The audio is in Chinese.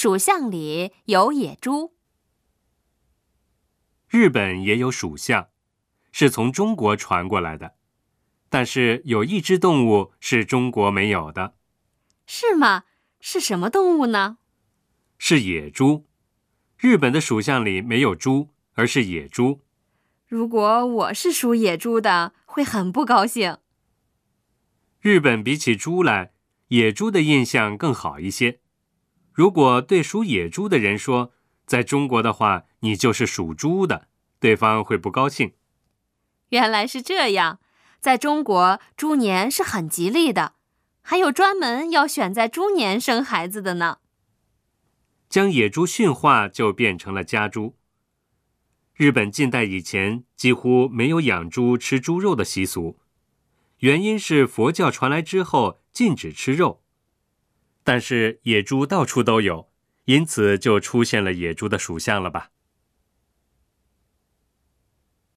属相里有野猪。日本也有属相，是从中国传过来的，但是有一只动物是中国没有的。是吗？是什么动物呢？是野猪。日本的属相里没有猪，而是野猪。如果我是属野猪的，会很不高兴。日本比起猪来，野猪的印象更好一些。如果对属野猪的人说，在中国的话，你就是属猪的，对方会不高兴。原来是这样，在中国，猪年是很吉利的，还有专门要选在猪年生孩子的呢。将野猪驯化，就变成了家猪。日本近代以前几乎没有养猪吃猪肉的习俗，原因是佛教传来之后禁止吃肉，但是野猪到处都有。因此，就出现了野猪的属相了吧？